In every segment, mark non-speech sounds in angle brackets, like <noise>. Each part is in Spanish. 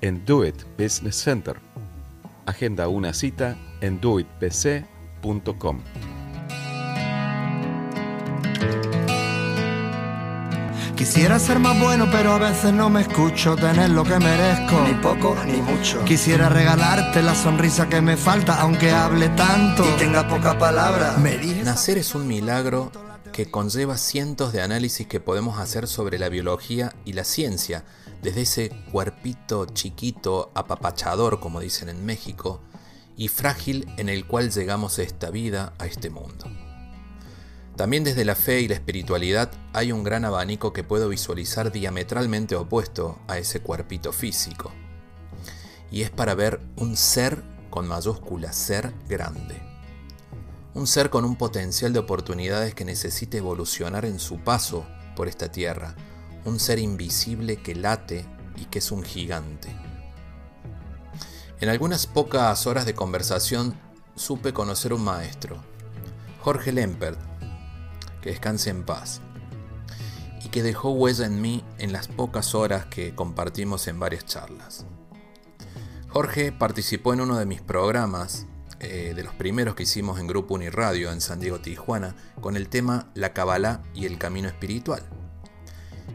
en Do It Business Center. Agenda una cita en doitbc.com. Quisiera ser más bueno, pero a veces no me escucho tener lo que merezco. Ni poco ni mucho. Quisiera regalarte la sonrisa que me falta, aunque hable tanto y tenga poca palabra. Nacer es un milagro que conlleva cientos de análisis que podemos hacer sobre la biología y la ciencia, desde ese cuerpito chiquito, apapachador, como dicen en México, y frágil en el cual llegamos a esta vida, a este mundo. También desde la fe y la espiritualidad hay un gran abanico que puedo visualizar diametralmente opuesto a ese cuerpito físico. Y es para ver un ser con mayúscula, ser grande. Un ser con un potencial de oportunidades que necesite evolucionar en su paso por esta tierra. Un ser invisible que late y que es un gigante. En algunas pocas horas de conversación supe conocer un maestro, Jorge Lempert, que descanse en paz, y que dejó huella en mí en las pocas horas que compartimos en varias charlas. Jorge participó en uno de mis programas, eh, de los primeros que hicimos en Grupo Uniradio en San Diego, Tijuana, con el tema La Kabbalah y el Camino Espiritual.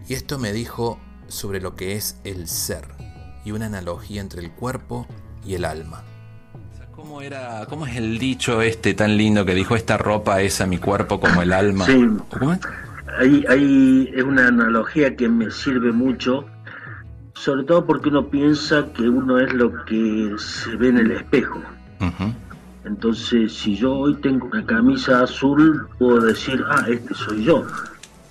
Y esto me dijo sobre lo que es el ser y una analogía entre el cuerpo y el alma. ¿Cómo, era, ¿Cómo es el dicho este tan lindo que dijo esta ropa es a mi cuerpo como el alma? Sí. Ahí, ahí es una analogía que me sirve mucho, sobre todo porque uno piensa que uno es lo que se ve en el espejo. Entonces, si yo hoy tengo una camisa azul, puedo decir, ah, este soy yo.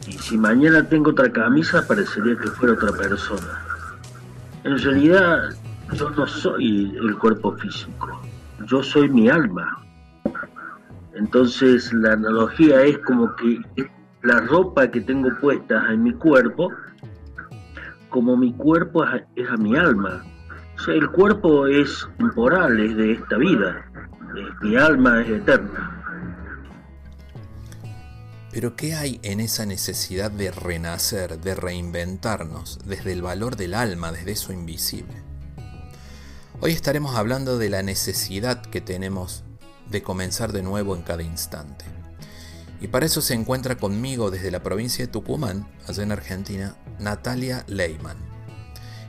Y si mañana tengo otra camisa, parecería que fuera otra persona. En realidad, yo no soy el cuerpo físico yo soy mi alma. Entonces la analogía es como que la ropa que tengo puesta en mi cuerpo, como mi cuerpo es a, mi alma. O sea, el cuerpo es temporal, es de esta vida. Mi alma es eterna. Pero ¿qué hay en esa necesidad de renacer, de reinventarnos, desde el valor del alma, desde eso invisible? Hoy estaremos hablando de la necesidad que tenemos de comenzar de nuevo en cada instante. Y para eso se encuentra conmigo desde la provincia de Tucumán, allá en Argentina, Natalia Leyman.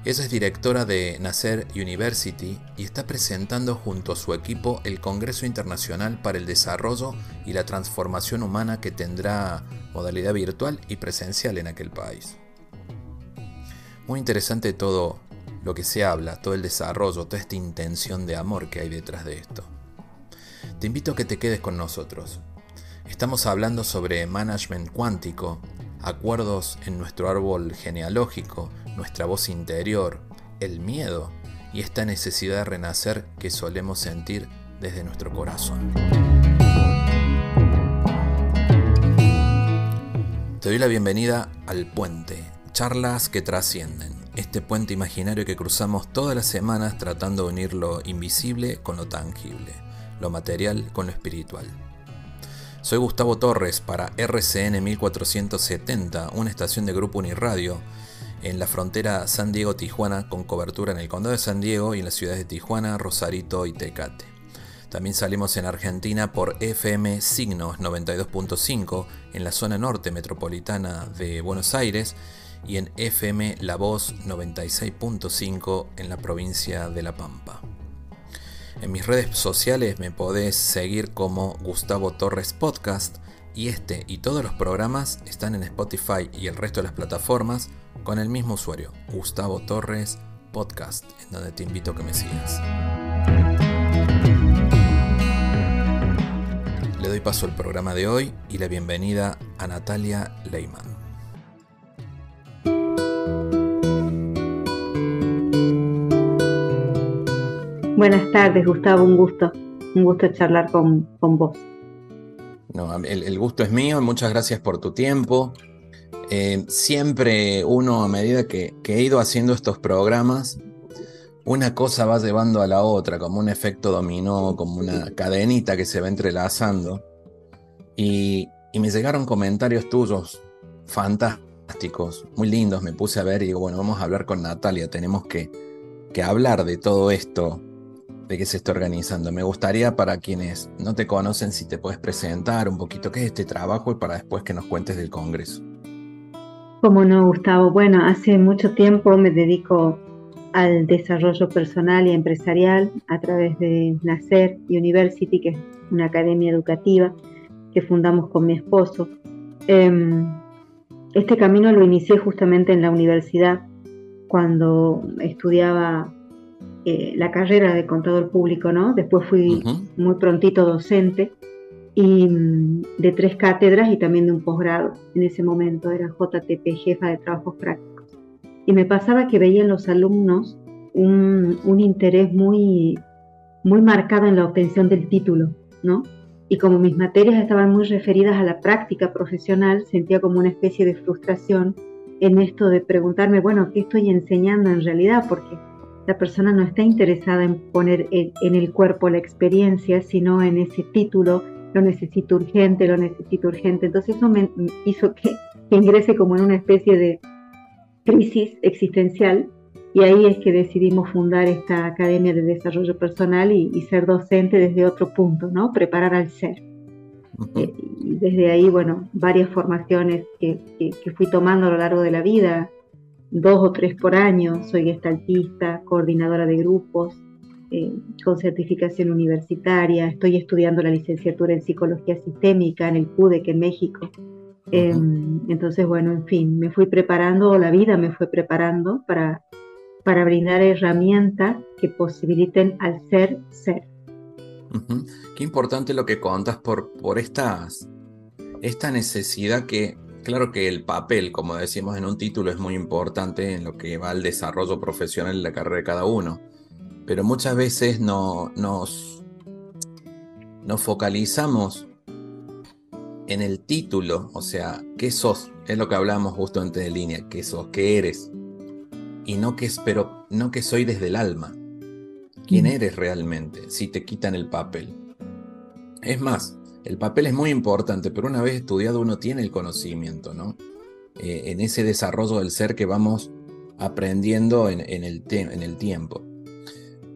Ella es directora de Nacer University y está presentando junto a su equipo el Congreso Internacional para el Desarrollo y la Transformación Humana que tendrá modalidad virtual y presencial en aquel país. Muy interesante todo lo que se habla, todo el desarrollo, toda esta intención de amor que hay detrás de esto. Te invito a que te quedes con nosotros. Estamos hablando sobre management cuántico, acuerdos en nuestro árbol genealógico, nuestra voz interior, el miedo y esta necesidad de renacer que solemos sentir desde nuestro corazón. Te doy la bienvenida al puente, charlas que trascienden este puente imaginario que cruzamos todas las semanas tratando de unir lo invisible con lo tangible, lo material con lo espiritual. Soy Gustavo Torres para RCN 1470, una estación de Grupo Uniradio en la frontera San Diego-Tijuana con cobertura en el condado de San Diego y en las ciudades de Tijuana, Rosarito y Tecate. También salimos en Argentina por FM Signos 92.5 en la zona norte metropolitana de Buenos Aires y en FM La Voz 96.5 en la provincia de La Pampa. En mis redes sociales me podés seguir como Gustavo Torres Podcast y este y todos los programas están en Spotify y el resto de las plataformas con el mismo usuario, Gustavo Torres Podcast, en donde te invito a que me sigas. Le doy paso al programa de hoy y la bienvenida a Natalia Leyman. Buenas tardes, Gustavo, un gusto, un gusto charlar con, vos. No, el, gusto es mío, muchas gracias por tu tiempo. Eh, siempre uno, a medida que, he ido haciendo estos programas, una cosa va llevando a la otra, como un efecto dominó, como una cadenita que se va entrelazando. Y, me llegaron comentarios tuyos fantásticos, muy lindos. Me puse a ver y digo, bueno, vamos a hablar con Natalia, tenemos que, que hablar de todo esto de qué se está organizando. Me gustaría para quienes no te conocen si te puedes presentar un poquito qué es este trabajo y para después que nos cuentes del Congreso. Como no, Gustavo. Bueno, hace mucho tiempo me dedico al desarrollo personal y empresarial a través de Nacer University, que es una academia educativa que fundamos con mi esposo. Em, este camino lo inicié justamente en la universidad cuando estudiaba eh, la carrera de contador público, ¿no? Después fui muy prontito docente y mm, de tres cátedras y también de un posgrado. En ese momento era JTP, jefa de trabajos prácticos. Y me pasaba que veía en los alumnos un, un interés muy, muy marcado en la obtención del título, ¿no? Y como mis materias estaban muy referidas a la práctica profesional, sentía como una especie de frustración en esto de preguntarme, bueno, ¿qué estoy enseñando en realidad? Porque la persona no está interesada en poner en, el cuerpo la experiencia, sino en ese título, lo necesito urgente, lo necesito urgente. Entonces eso me hizo que, ingrese como en una especie de crisis existencial y ahí es que decidimos fundar esta Academia de Desarrollo Personal y, ser docente desde otro punto, ¿no? Preparar al ser. Eh, y desde ahí, bueno, varias formaciones que, que, fui tomando a lo largo de la vida, dos o tres por año. Soy gestaltista, coordinadora de grupos, eh, con certificación universitaria. Estoy estudiando la licenciatura en psicología sistémica en el CUDEC en México. Em, entonces, bueno, en fin, me fui preparando, la vida me fue preparando para, para brindar herramientas que posibiliten al ser ser. Qué importante lo que contas por, por estas, esta necesidad que Claro que el papel, como decimos en un título, es muy importante en lo que va al desarrollo profesional en la carrera de cada uno. Pero muchas veces no, nos, nos focalizamos en el título, o sea, ¿qué sos? Es lo que hablamos justo antes de línea, ¿qué sos? ¿Qué eres? Y no que, pero no que soy desde el alma. ¿Quién eres realmente si te quitan el papel? Es más, el papel es muy importante, pero una vez estudiado uno tiene el conocimiento, ¿no? Eh, en ese desarrollo del ser que vamos aprendiendo en, el en, el tiempo.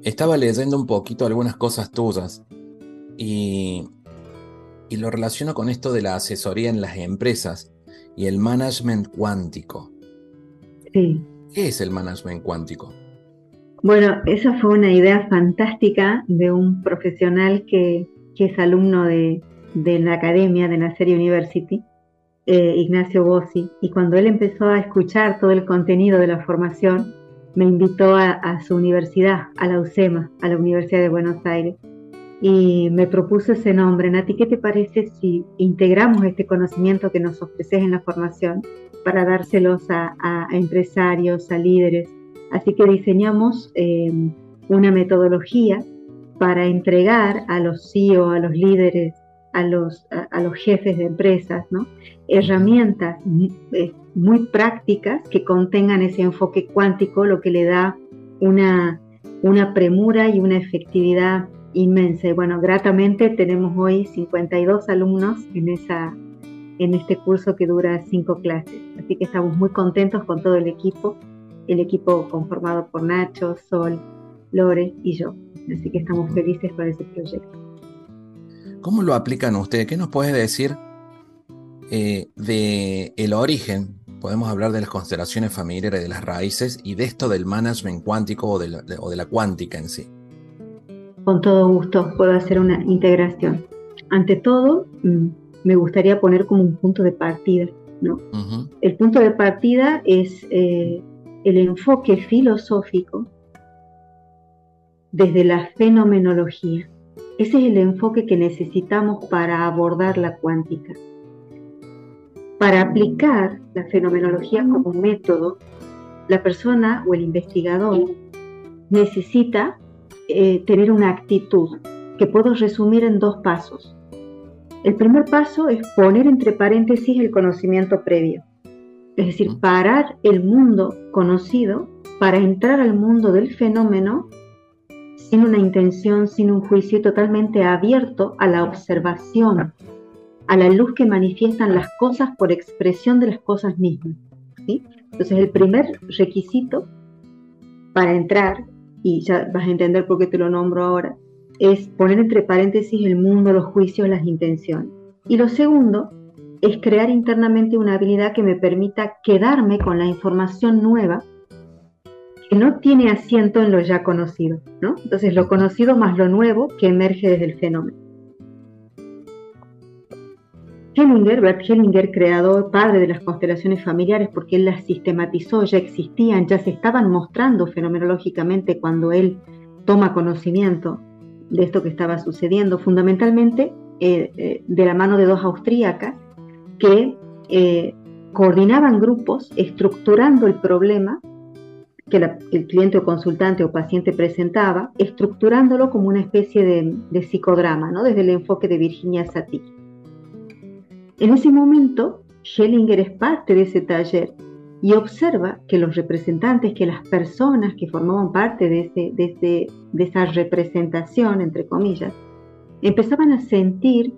Estaba leyendo un poquito algunas cosas tuyas y, y lo relaciono con esto de la asesoría en las empresas y el management cuántico. Sí. ¿Qué es el management cuántico? Bueno, esa fue una idea fantástica de un profesional que, que es alumno de, de la academia de Nacer University, eh, Ignacio Bossi, y cuando él empezó a escuchar todo el contenido de la formación, me invitó a, su universidad, a la UCEMA, a la Universidad de Buenos Aires, y me propuso ese nombre. Nati, ¿qué te parece si integramos este conocimiento que nos ofreces en la formación para dárselos a, empresarios, a líderes? Así que diseñamos eh, una metodología para entregar a los CEO, a los líderes a los, a, los jefes de empresas, ¿no? herramientas eh, muy prácticas que contengan ese enfoque cuántico, lo que le da una, una premura y una efectividad inmensa. Y bueno, gratamente tenemos hoy 52 alumnos en, esa, en este curso que dura cinco clases. Así que estamos muy contentos con todo el equipo, el equipo conformado por Nacho, Sol, Lore y yo. Así que estamos felices con ese proyecto. ¿Cómo lo aplican ustedes? ¿Qué nos puedes decir eh, de el origen? Podemos hablar de las constelaciones familiares, de las raíces y de esto del management cuántico o de la, cuántica en sí. Con todo gusto puedo hacer una integración. Ante todo, mm, me gustaría poner como un punto de partida. ¿no? El punto de partida es eh, el enfoque filosófico desde la fenomenología. Ese es el enfoque que necesitamos para abordar la cuántica. Para aplicar la fenomenología como método, la persona o el investigador necesita eh, tener una actitud que puedo resumir en dos pasos. El primer paso es poner entre paréntesis el conocimiento previo, es decir, parar el mundo conocido para entrar al mundo del fenómeno sin una intención, sin un juicio totalmente abierto a la observación, a la luz que manifiestan las cosas por expresión de las cosas mismas. Entonces el primer requisito para entrar, y ya vas a entender por qué te lo nombro ahora, es poner entre paréntesis el mundo, los juicios, las intenciones. Y lo segundo es crear internamente una habilidad que me permita quedarme con la información nueva que no tiene asiento en lo ya conocido, ¿no? Entonces lo conocido más lo nuevo que emerge desde el fenómeno. Hellinger, Bert Hellinger, creador, padre de las constelaciones familiares, porque él las sistematizó, ya existían, ya se estaban mostrando fenomenológicamente cuando él toma conocimiento de esto que estaba sucediendo, fundamentalmente eh, eh, de la mano de dos austríacas que eh, coordinaban grupos estructurando el problema que el cliente o consultante o paciente presentaba, estructurándolo como una especie de, psicodrama, ¿no? desde el enfoque de Virginia Satir. En ese momento, Schellinger es parte de ese taller y observa que los representantes, que las personas que formaban parte de, ese, de, esa representación, entre comillas, empezaban a sentir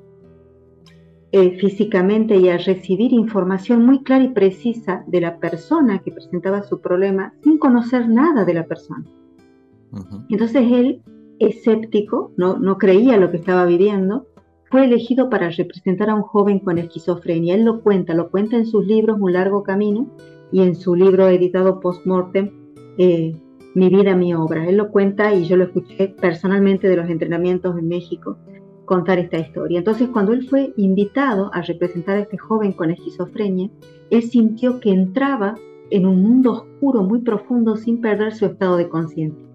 eh, físicamente y a recibir información muy clara y precisa de la persona que presentaba su problema sin conocer nada de la persona. Entonces él, escéptico, no, no creía lo que estaba viviendo, fue elegido para representar a un joven con esquizofrenia. Él lo cuenta, lo cuenta en sus libros Un largo camino y en su libro editado post-mortem, eh, Mi vida, mi obra. Él lo cuenta y yo lo escuché personalmente de los entrenamientos en México contar esta historia. Entonces, cuando él fue invitado a representar a este joven con esquizofrenia, él sintió que entraba en un mundo oscuro muy profundo sin perder su estado de conciencia.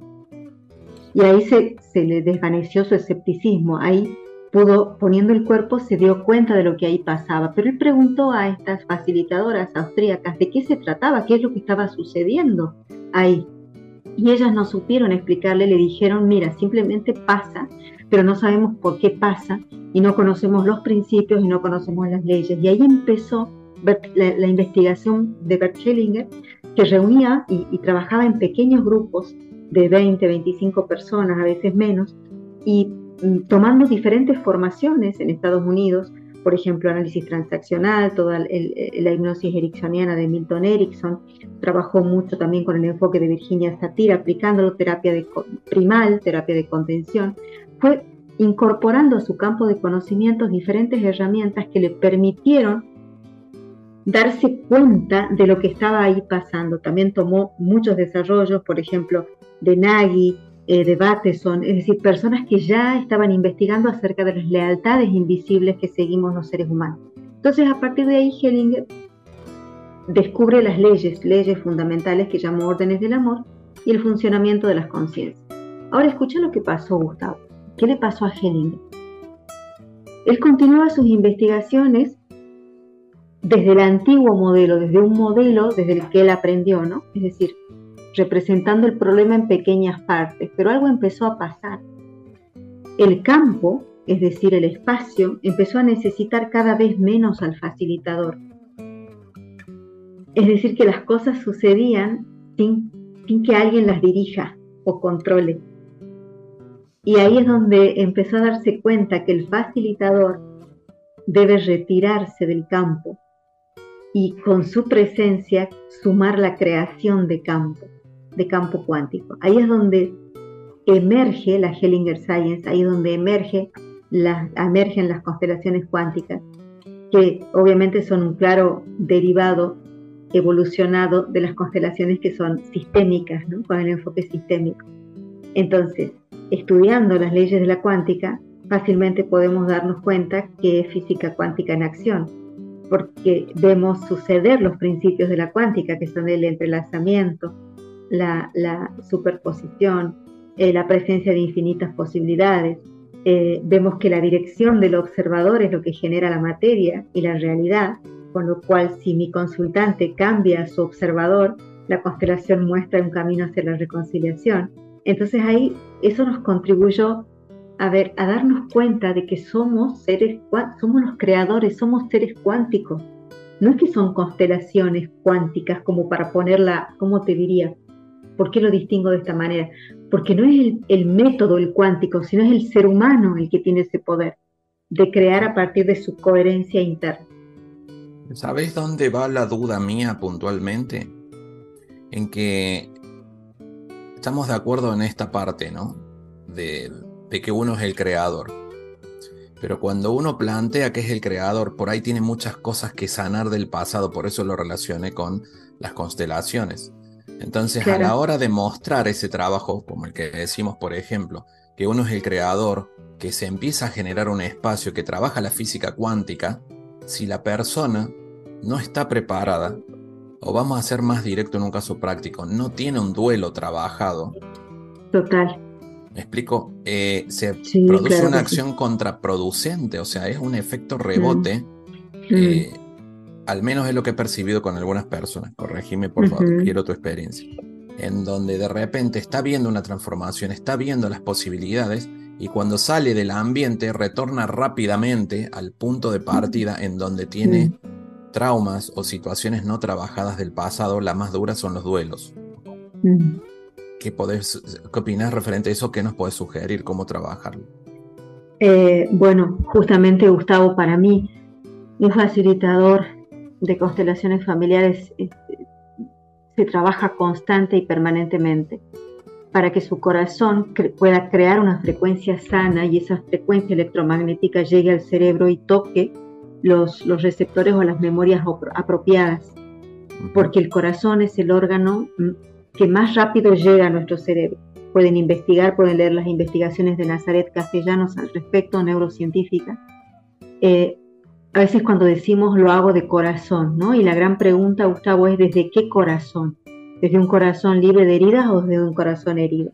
Y ahí se, se le desvaneció su escepticismo. Ahí pudo, poniendo el cuerpo, se dio cuenta de lo que ahí pasaba, pero él preguntó a estas facilitadoras austríacas de qué se trataba, qué es lo que estaba sucediendo ahí. Y ellas no supieron explicarle, le dijeron, mira, simplemente pasa, pero no sabemos por qué pasa y no conocemos los principios y no conocemos las leyes. Y ahí empezó la, investigación de Bert Hellinger, que reunía y, trabajaba en pequeños grupos de 20, 25 personas, a veces menos, y Mm, tomando diferentes formaciones en Estados Unidos, por ejemplo, análisis transaccional, toda la hipnosis ericksoniana de Milton Erickson, trabajó mucho también con el enfoque de Virginia Satir, aplicándolo terapia de primal, terapia de contención, fue incorporando a su campo de conocimientos diferentes herramientas que le permitieron darse cuenta de lo que estaba ahí pasando. También tomó muchos desarrollos, por ejemplo, de Nagy, eh, debates son, es decir, personas que ya estaban investigando acerca de las lealtades invisibles que seguimos los seres humanos. Entonces, a partir de ahí, Hellinger descubre las leyes, leyes fundamentales que llamó órdenes del amor y el funcionamiento de las conciencias. Ahora escucha lo que pasó, Gustavo. ¿Qué le pasó a Hellinger? Él continúa sus investigaciones desde el antiguo modelo, desde un modelo desde el que él aprendió, ¿no? Es decir, representando el problema en pequeñas partes, pero algo empezó a pasar. El campo, es decir, el espacio, empezó a necesitar cada vez menos al facilitador. Es decir, que las cosas sucedían sin, que alguien las dirija o controle. Y ahí es donde empezó a darse cuenta que el facilitador debe retirarse del campo y con su presencia sumar la creación de campo de campo cuántico. Ahí es donde emerge la Hellinger Science, ahí es donde emerge emergen las constelaciones cuánticas, que obviamente son un claro derivado evolucionado de las constelaciones que son sistémicas, con el enfoque sistémico. Entonces, estudiando las leyes de la cuántica, fácilmente podemos darnos cuenta que es física cuántica en acción, porque vemos suceder los principios de la cuántica, que son el entrelazamiento, la, superposición, eh, la presencia de infinitas posibilidades. Eh, vemos que la dirección del observador es lo que genera la materia y la realidad, con lo cual si mi consultante cambia a su observador, la constelación muestra un camino hacia la reconciliación. Entonces ahí eso nos contribuyó a ver, a darnos cuenta de que somos seres, somos los creadores, somos seres cuánticos. No es que son constelaciones cuánticas como para ponerla, ¿cómo te diría? ¿Por qué lo distingo de esta manera? Porque no es el, método el cuántico, sino es el ser humano el que tiene ese poder de crear a partir de su coherencia interna. ¿Sabes dónde va la duda mía puntualmente? En que estamos de acuerdo en esta parte, ¿no? De, que uno es el creador. Pero cuando uno plantea que es el creador, por ahí tiene muchas cosas que sanar del pasado, por eso lo relacioné con las constelaciones. Entonces, a la hora de mostrar ese trabajo, como el que decimos, por ejemplo, que uno es el creador, que se empieza a generar un espacio que trabaja la física cuántica, si la persona no está preparada, o vamos a ser más directo en un caso práctico, no tiene un duelo trabajado. Total. ¿Me explico? Eh, se produce una acción contraproducente, o sea, es un efecto rebote. Mm. Eh, al menos es lo que he percibido con algunas personas. Corregime, por favor, quiero tu experiencia. En donde de repente está viendo una transformación, está viendo las posibilidades y cuando sale del ambiente retorna rápidamente al punto de partida en donde tiene traumas o situaciones no trabajadas del pasado, la más dura son los duelos. ¿Qué, podés, ¿Qué opinas referente a eso? ¿Qué nos puedes sugerir? ¿Cómo trabajarlo? Eh, bueno, justamente Gustavo, para mí, un facilitador de constelaciones familiares eh, se trabaja constante y permanentemente para que su corazón pueda crear una frecuencia sana y esa frecuencia electromagnética llegue al cerebro y toque los, los receptores o las memorias apropiadas, porque el corazón es el órgano mm, que más rápido llega a nuestro cerebro. Pueden investigar, pueden leer las investigaciones de Nazaret Castellanos al respecto, neurocientífica. Eh, a veces cuando decimos lo hago de corazón, ¿no? Y la gran pregunta, Gustavo, es ¿desde qué corazón? ¿Desde un corazón libre de heridas o desde un corazón herido?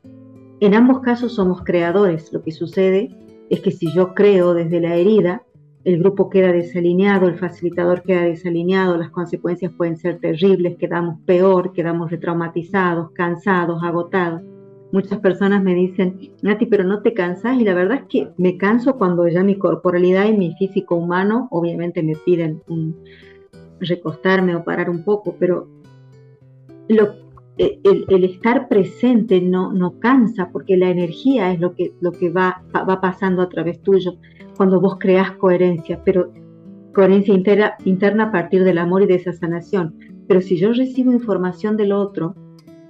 En ambos casos somos creadores. Lo que sucede es que si yo creo desde la herida, el grupo queda desalineado, el facilitador queda desalineado, las consecuencias pueden ser terribles, quedamos peor, quedamos retraumatizados, cansados, agotados. Muchas personas me dicen, Nati, pero no te cansas y la verdad es que me canso cuando ya mi corporalidad y mi físico humano obviamente me piden recostarme o parar un poco, pero el, estar presente no, no cansa porque la energía es lo que, lo que va, va pasando a través tuyo cuando vos creás coherencia, pero coherencia interna, interna a partir del amor y de esa sanación. Pero si yo recibo información del otro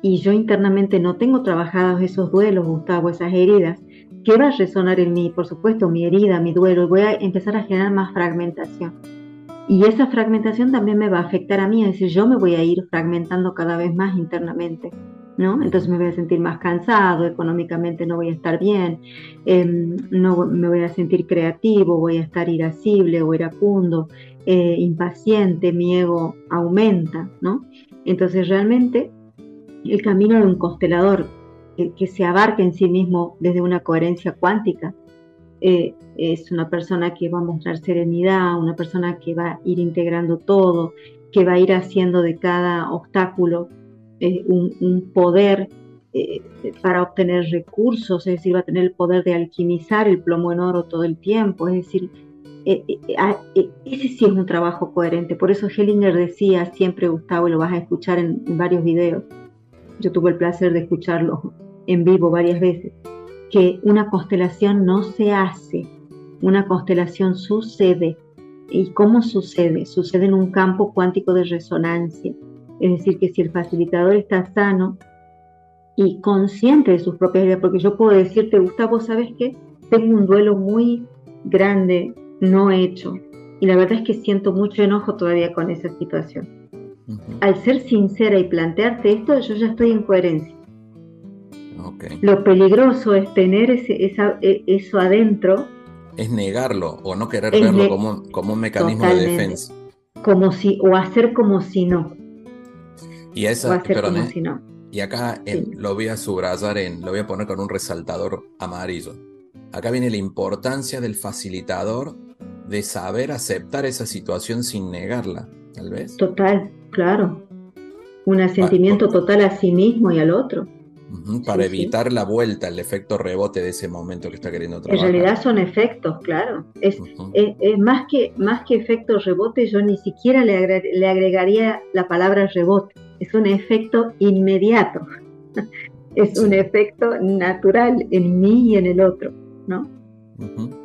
y yo internamente no tengo trabajados esos duelos, Gustavo, esas heridas, ¿qué va a resonar en mí? Por supuesto, mi herida, mi duelo, voy a empezar a generar más fragmentación. Y esa fragmentación también me va a afectar a mí, es decir, yo me voy a ir fragmentando cada vez más internamente. Entonces me voy a sentir más cansado, económicamente no voy a estar bien, em, no me voy a sentir creativo, voy a estar irascible o iracundo, eh, impaciente, mi ego aumenta, ¿no? Entonces realmente el camino de un constelador que, se abarca en sí mismo desde una coherencia cuántica eh, es una persona que va a mostrar serenidad, una persona que va a ir integrando todo, que va a ir haciendo de cada obstáculo un, poder eh, para obtener recursos, es decir, va a tener el poder de alquimizar el plomo en oro todo el tiempo, es decir, eh, eh, ah, ese sí es un trabajo coherente. Por eso Hellinger decía siempre, Gustavo, y lo vas a escuchar en, varios videos, yo tuve el placer de escucharlo en vivo varias veces, que una constelación no se hace, una constelación sucede. ¿Y cómo sucede? Sucede en un campo cuántico de resonancia es decir, que si el facilitador está sano y consciente de sus propias ideas, porque yo puedo decirte, Gustavo, ¿sabes qué? Tengo un duelo muy grande no hecho y la verdad es que siento mucho enojo todavía con esa situación. Al ser sincera y plantearte esto, yo ya estoy en coherencia. Lo peligroso es tener ese, esa, e, eso adentro. Es negarlo o no querer verlo como, como, un mecanismo de defensa. Como si, o hacer como si no. Y esa, Y acá lo voy a subrayar en, lo voy a poner con un resaltador amarillo. Acá viene la importancia del facilitador de saber aceptar esa situación sin negarla, tal vez. Total, claro. Un asentimiento total a sí mismo y al otro. Para evitar la vuelta, el efecto rebote de ese momento que está queriendo trabajar. En realidad son efectos, claro. Es, más, que, más que efecto rebote, yo ni siquiera le, le agregaría la palabra rebote. Es un efecto inmediato. <laughs> es un efecto natural en mí y en el otro, ¿no?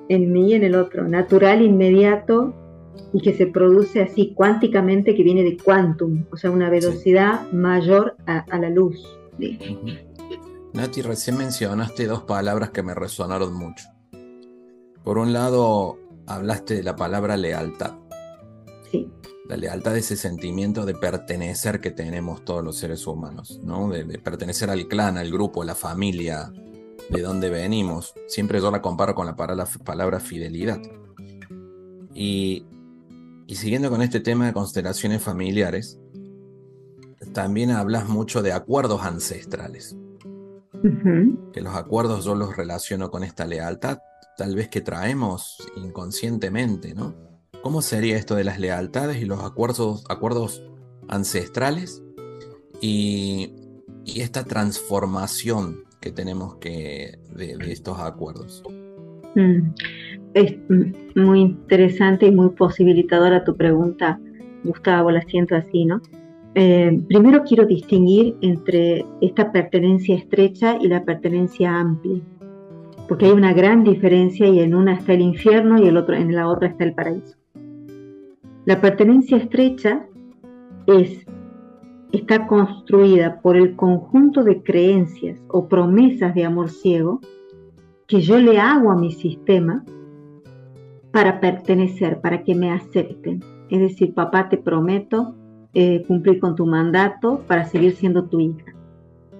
En mí y en el otro. Natural, inmediato, y que se produce así cuánticamente, que viene de quantum, o sea, una velocidad mayor a, la luz. Nati, recién mencionaste dos palabras que me resonaron mucho. Por un lado, hablaste de la palabra lealtad. Sí. La lealtad es ese sentimiento de pertenecer que tenemos todos los seres humanos, ¿no? De, de pertenecer al clan, al grupo, a la familia, de donde venimos. Siempre yo la comparo con la palabra, palabra fidelidad. Y y siguiendo con este tema de constelaciones familiares, también hablas mucho de acuerdos ancestrales. Que los acuerdos yo los relaciono con esta lealtad, tal vez que traemos inconscientemente, ¿no? ¿Cómo sería esto de las lealtades y los acuerdos, acuerdos ancestrales y, esta transformación que tenemos que de, estos acuerdos? Mm es muy interesante y muy posibilitadora tu pregunta, Gustavo, la siento así, ¿no? Eh, primero quiero distinguir entre esta pertenencia estrecha y la pertenencia amplia, porque hay una gran diferencia y en una está el infierno y el otro, en la otra está el paraíso. La pertenencia estrecha es, está construida por el conjunto de creencias o promesas de amor ciego que yo le hago a mi sistema para pertenecer, para que me acepten. Es decir, papá, te prometo eh, cumplir con tu mandato para seguir siendo tu hija.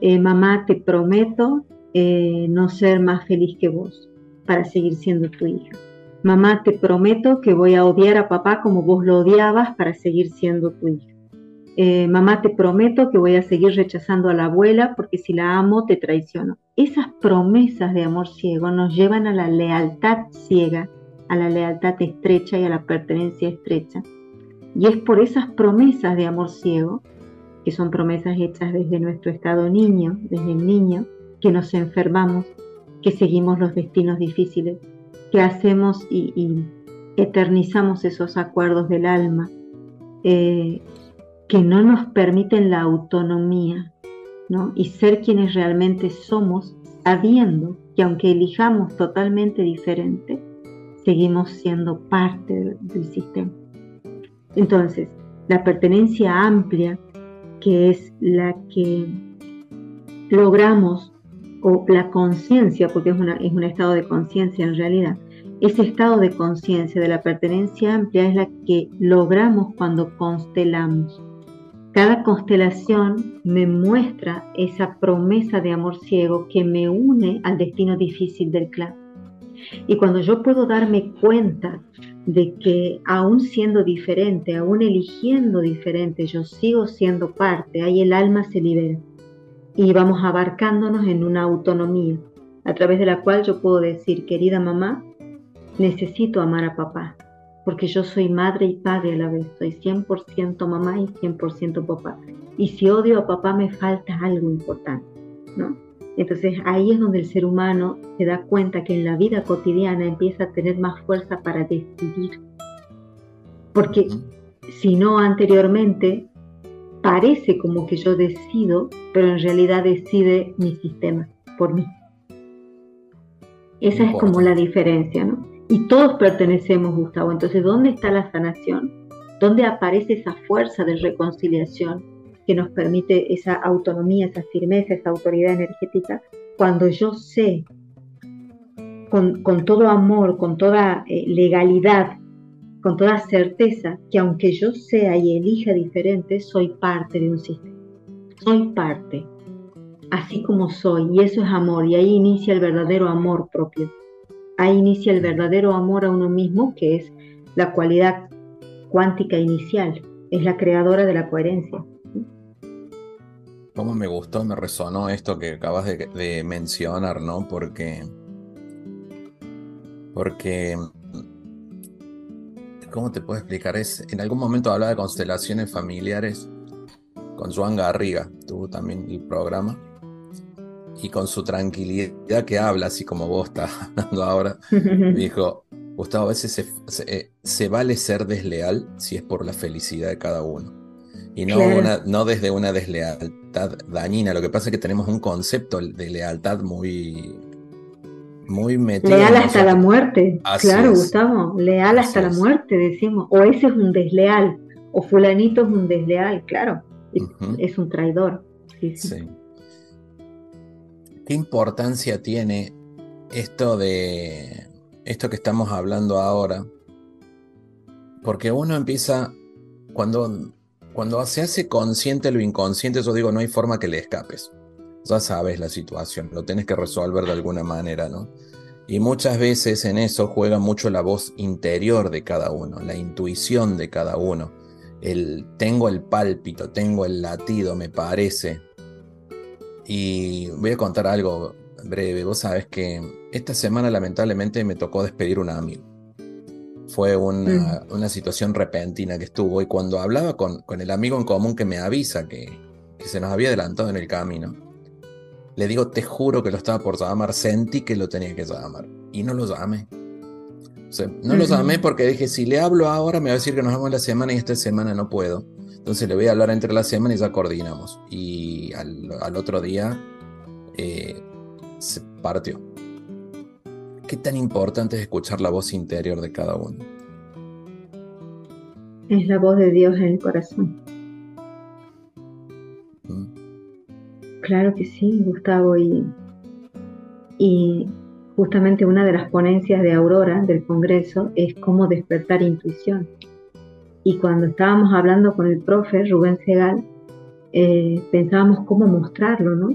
Eh, mamá, te prometo eh, no ser más feliz que vos para seguir siendo tu hija. Mamá, te prometo que voy a odiar a papá como vos lo odiabas para seguir siendo tu hija. mamá, te prometo que voy a seguir rechazando a la abuela porque si la amo te traiciono. Esas promesas de amor ciego nos llevan a la lealtad ciega a la lealtad estrecha y a la pertenencia estrecha. Y es por esas promesas de amor ciego, que son promesas hechas desde nuestro estado niño, desde el niño, que nos enfermamos, que seguimos los destinos difíciles, que hacemos y, eternizamos esos acuerdos del alma, eh, que no nos permiten la autonomía ¿no? y ser quienes realmente somos, sabiendo que aunque elijamos totalmente diferente, seguimos siendo parte del sistema. Entonces, la pertenencia amplia, que es la que logramos, o la conciencia, porque es, un estado de conciencia en realidad, ese estado de conciencia de la pertenencia amplia es la que logramos cuando constelamos. Cada constelación me muestra esa promesa de amor ciego que me une al destino difícil del clan. Y cuando yo puedo darme cuenta de que aún siendo diferente, aún eligiendo diferente, yo sigo siendo parte, ahí el alma se libera. Y vamos abarcándonos en una autonomía, a través de la cual yo puedo decir, querida mamá, necesito amar a papá, porque yo soy madre y padre a la vez, soy 100% mamá y 100% papá. Y si odio a papá me falta algo importante, ¿no? Entonces ahí es donde el ser humano se da cuenta que en la vida cotidiana empieza a tener más fuerza para decidir. Porque si no anteriormente, parece como que yo decido, pero en realidad decide mi sistema por mí. Esa es como la diferencia, ¿no? Y todos pertenecemos, Gustavo. Entonces, ¿dónde está la sanación? ¿Dónde aparece esa fuerza de reconciliación? Que nos permite esa autonomía, esa firmeza, esa autoridad energética, cuando yo sé con, todo amor, con toda eh, legalidad, con toda certeza, que aunque yo sea y elija diferente, soy parte de un sistema. Soy parte. así como soy, y eso es amor, y ahí inicia el verdadero amor propio. Ahí inicia el verdadero amor a uno mismo, que es la cualidad cuántica inicial, es la creadora de la coherencia. Cómo me gustó, me resonó esto que acabas de, mencionar, ¿no? Porque. Porque. ¿Cómo te puedo explicar? Es, en algún momento hablaba de constelaciones familiares con Joan Garriga, tuvo también el programa. Y con su tranquilidad que habla, así como vos estás <laughs> hablando ahora, <laughs> dijo: Gustavo, a veces se, se vale ser desleal si es por la felicidad de cada uno. Y no, no desde una deslealtad dañina. Lo que pasa es que tenemos un concepto de lealtad muy, muy metido. Leal hasta la muerte. claro, Gustavo. Leal hasta la muerte, decimos. O ese es un desleal. O fulanito es un desleal, claro. Es un traidor. sí. ¿Qué importancia tiene esto de esto que estamos hablando ahora? Porque uno empieza, cuando cuando se hace consciente lo inconsciente, yo digo, no hay forma que le escapes. Ya sabes la situación, lo tienes que resolver de alguna manera, ¿no? Y muchas veces en eso juega mucho la voz interior de cada uno, la intuición de cada uno. El tengo el pálpito, tengo el latido, me parece. Y voy a contar algo breve. Vos sabes que esta semana lamentablemente me tocó despedir un amigo fue una, situación repentina que estuvo y cuando hablaba con, con, el amigo en común que me avisa que, se nos había adelantado en el camino, le digo, te juro que lo estaba por llamar, sentí que lo tenía que llamar y no lo llamé. no lo llamé porque dije, si le hablo ahora me va a decir que nos vemos la semana y esta semana no puedo. Entonces le voy a hablar entre la semana y ya coordinamos. Y al, otro día eh, se partió. ¿Qué tan importante es escuchar la voz interior de cada uno? Es la voz de Dios en el corazón. Mm. Claro que sí, Gustavo. Y, y justamente una de las ponencias de Aurora del Congreso es cómo despertar intuición. Y cuando estábamos hablando con el profe Rubén Segal, eh, pensábamos cómo mostrarlo, ¿no?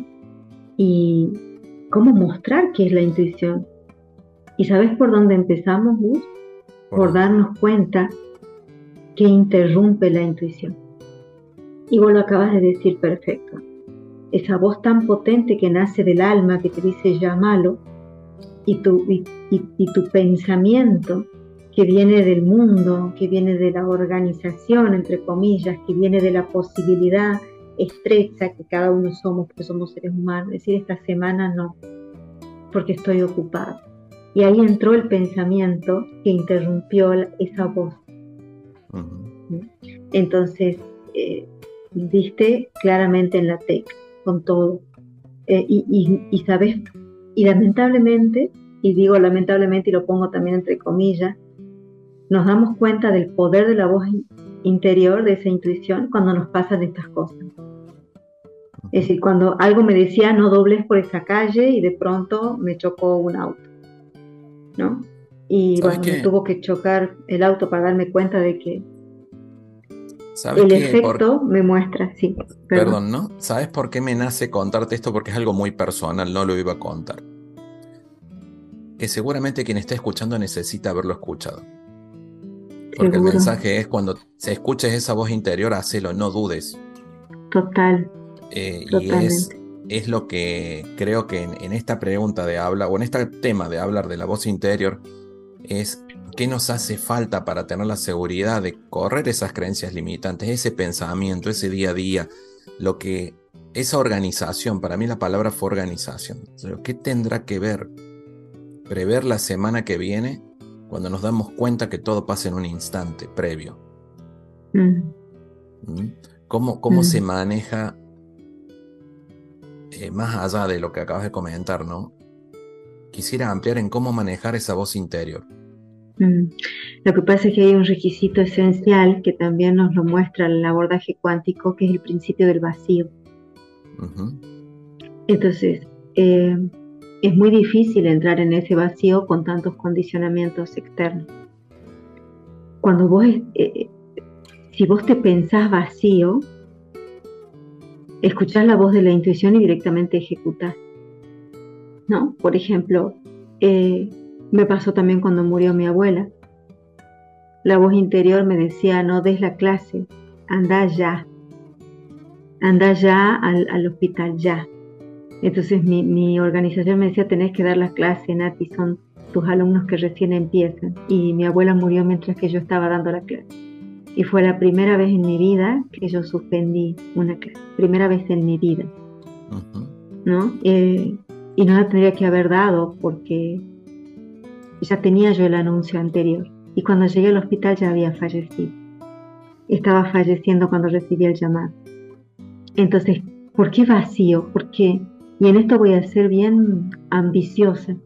Y cómo mostrar qué es la intuición. ¿Y sabes por dónde empezamos, Gus? Por, darnos cuenta que interrumpe la intuición. Y vos lo acabas de decir perfecto. Esa voz tan potente que nace del alma que te dice llámalo y tu, y, y tu pensamiento que viene del mundo, que viene de la organización, entre comillas, que viene de la posibilidad estrecha que cada uno somos, porque somos seres humanos. Decir, esta semana no, porque estoy ocupado. Y ahí entró el pensamiento que interrumpió esa voz. Entonces, eh, diste claramente en la tecla, con todo. Eh, y, sabes, y lamentablemente, y digo lamentablemente y lo pongo también entre comillas, nos damos cuenta del poder de la voz interior, de esa intuición, cuando nos pasan estas cosas. Es decir, cuando algo me decía no dobles por esa calle y de pronto me chocó un auto ¿no? Y bueno, me tuvo que chocar el auto para darme cuenta de que el efecto me muestra, sí. Perdón. ¿no? ¿Sabes por qué me nace contarte esto? Porque es algo muy personal, no lo iba a contar. Que seguramente quien está escuchando necesita haberlo escuchado. Porque el mensaje es cuando se escuches esa voz interior, hacelo, no dudes. Total. Eh, y es es lo que creo que en, esta pregunta de habla, o en este tema de hablar de la voz interior, es qué nos hace falta para tener la seguridad de correr esas creencias limitantes, ese pensamiento, ese día a día, lo que esa organización, para mí la palabra fue organización. ¿Qué tendrá que ver prever la semana que viene cuando nos damos cuenta que todo pasa en un instante previo? Mm. ¿Mm? ¿Cómo, cómo mm. se maneja eh, más allá de lo que acabas de comentar, ¿no? Quisiera ampliar en cómo manejar esa voz interior. Mm. Lo que pasa es que hay un requisito esencial que también nos lo muestra el abordaje cuántico, que es el principio del vacío. Entonces, eh, es muy difícil entrar en ese vacío con tantos condicionamientos externos. Cuando vos, eh, si vos te pensás vacío, escuchás la voz de la intuición y directamente ejecutás. ¿No? Por ejemplo, eh, me pasó también cuando murió mi abuela. La voz interior me decía, no des la clase, anda ya, anda ya al, hospital, ya. Entonces mi, organización me decía, tenés que dar la clase, Nati, son tus alumnos que recién empiezan. Y mi abuela murió mientras que yo estaba dando la clase. Y fue la primera vez en mi vida que yo suspendí una clase, primera vez en mi vida. ¿No? Eh, y no la tendría que haber dado porque ya tenía yo el anuncio anterior. Y cuando llegué al hospital ya había fallecido. Estaba falleciendo cuando recibí el llamado. Entonces, ¿por qué vacío? ¿Por qué? Y en esto voy a ser bien ambiciosa.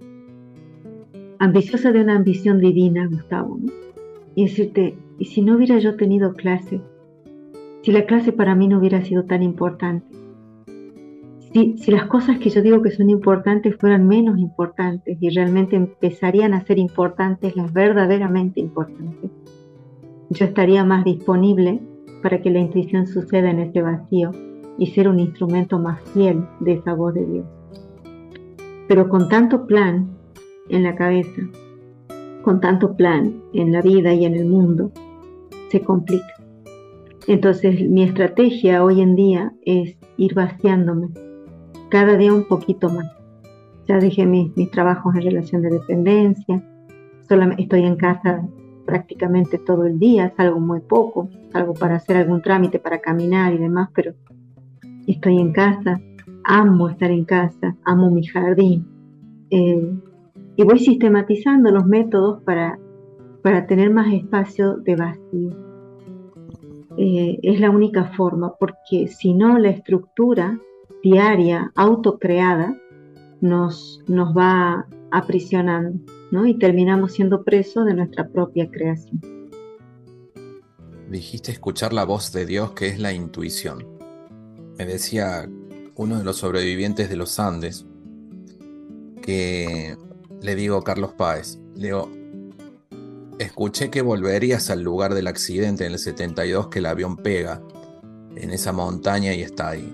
Ambiciosa de una ambición divina, Gustavo. Y decirte, ¿y si no hubiera yo tenido clase? Si la clase para mí no hubiera sido tan importante. Si, si, las cosas que yo digo que son importantes fueran menos importantes y realmente empezarían a ser importantes, las verdaderamente importantes, yo estaría más disponible para que la intuición suceda en ese vacío y ser un instrumento más fiel de esa voz de Dios. Pero con tanto plan en la cabeza, con tanto plan en la vida y en el mundo, se complica. Entonces mi estrategia hoy en día es ir vaciándome cada día un poquito más. Ya dejé mis, mis trabajos en relación de dependencia, solamente estoy en casa prácticamente todo el día, salgo muy poco, salgo para hacer algún trámite, para caminar y demás, pero estoy en casa, amo estar en casa, amo mi jardín. Eh, y voy sistematizando los métodos para, para tener más espacio de vacío. Eh, es la única forma, porque si no la estructura diaria, autocreada, nos, nos va aprisionando, ¿no? Y terminamos siendo presos de nuestra propia creación. Dijiste escuchar la voz de Dios, que es la intuición me decía uno de los sobrevivientes de los Andes, que le digo Carlos Páez, le digo, escuché que volverías al lugar del accidente en el 72 que el avión pega en esa montaña y está ahí.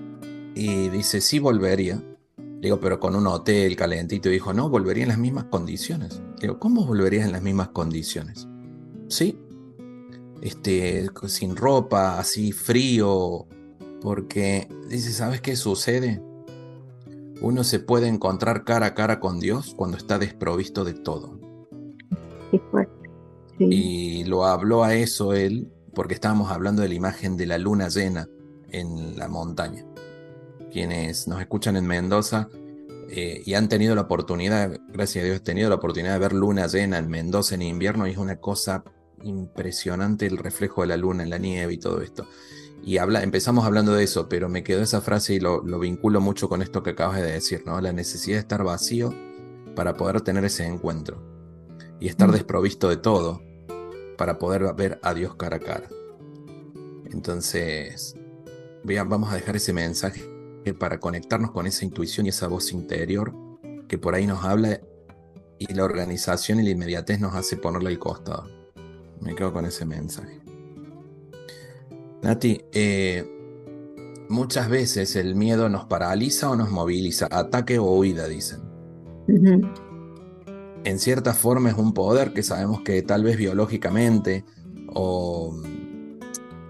Y dice, sí volvería. Le digo, pero con un hotel calentito. Y dijo, no, volvería en las mismas condiciones. Le digo, ¿cómo volverías en las mismas condiciones? Sí, este, sin ropa, así frío, porque dice, ¿sabes qué sucede? Uno se puede encontrar cara a cara con Dios cuando está desprovisto de todo. Y lo habló a eso él porque estábamos hablando de la imagen de la luna llena en la montaña. Quienes nos escuchan en Mendoza eh, y han tenido la oportunidad, gracias a Dios, he tenido la oportunidad de ver luna llena en Mendoza en invierno y es una cosa impresionante el reflejo de la luna en la nieve y todo esto. Y habla, empezamos hablando de eso, pero me quedó esa frase y lo, vinculo mucho con esto que acabas de decir, ¿no? La necesidad de estar vacío para poder tener ese encuentro. Y estar mm. desprovisto de todo para poder ver a Dios cara a cara. Entonces, vamos a dejar ese mensaje para conectarnos con esa intuición y esa voz interior que por ahí nos habla y la organización y la inmediatez nos hace ponerle al costado. Me quedo con ese mensaje. Nati, eh, muchas veces el miedo nos paraliza o nos moviliza, ataque o huida, dicen. En cierta forma es un poder que sabemos que tal vez biológicamente o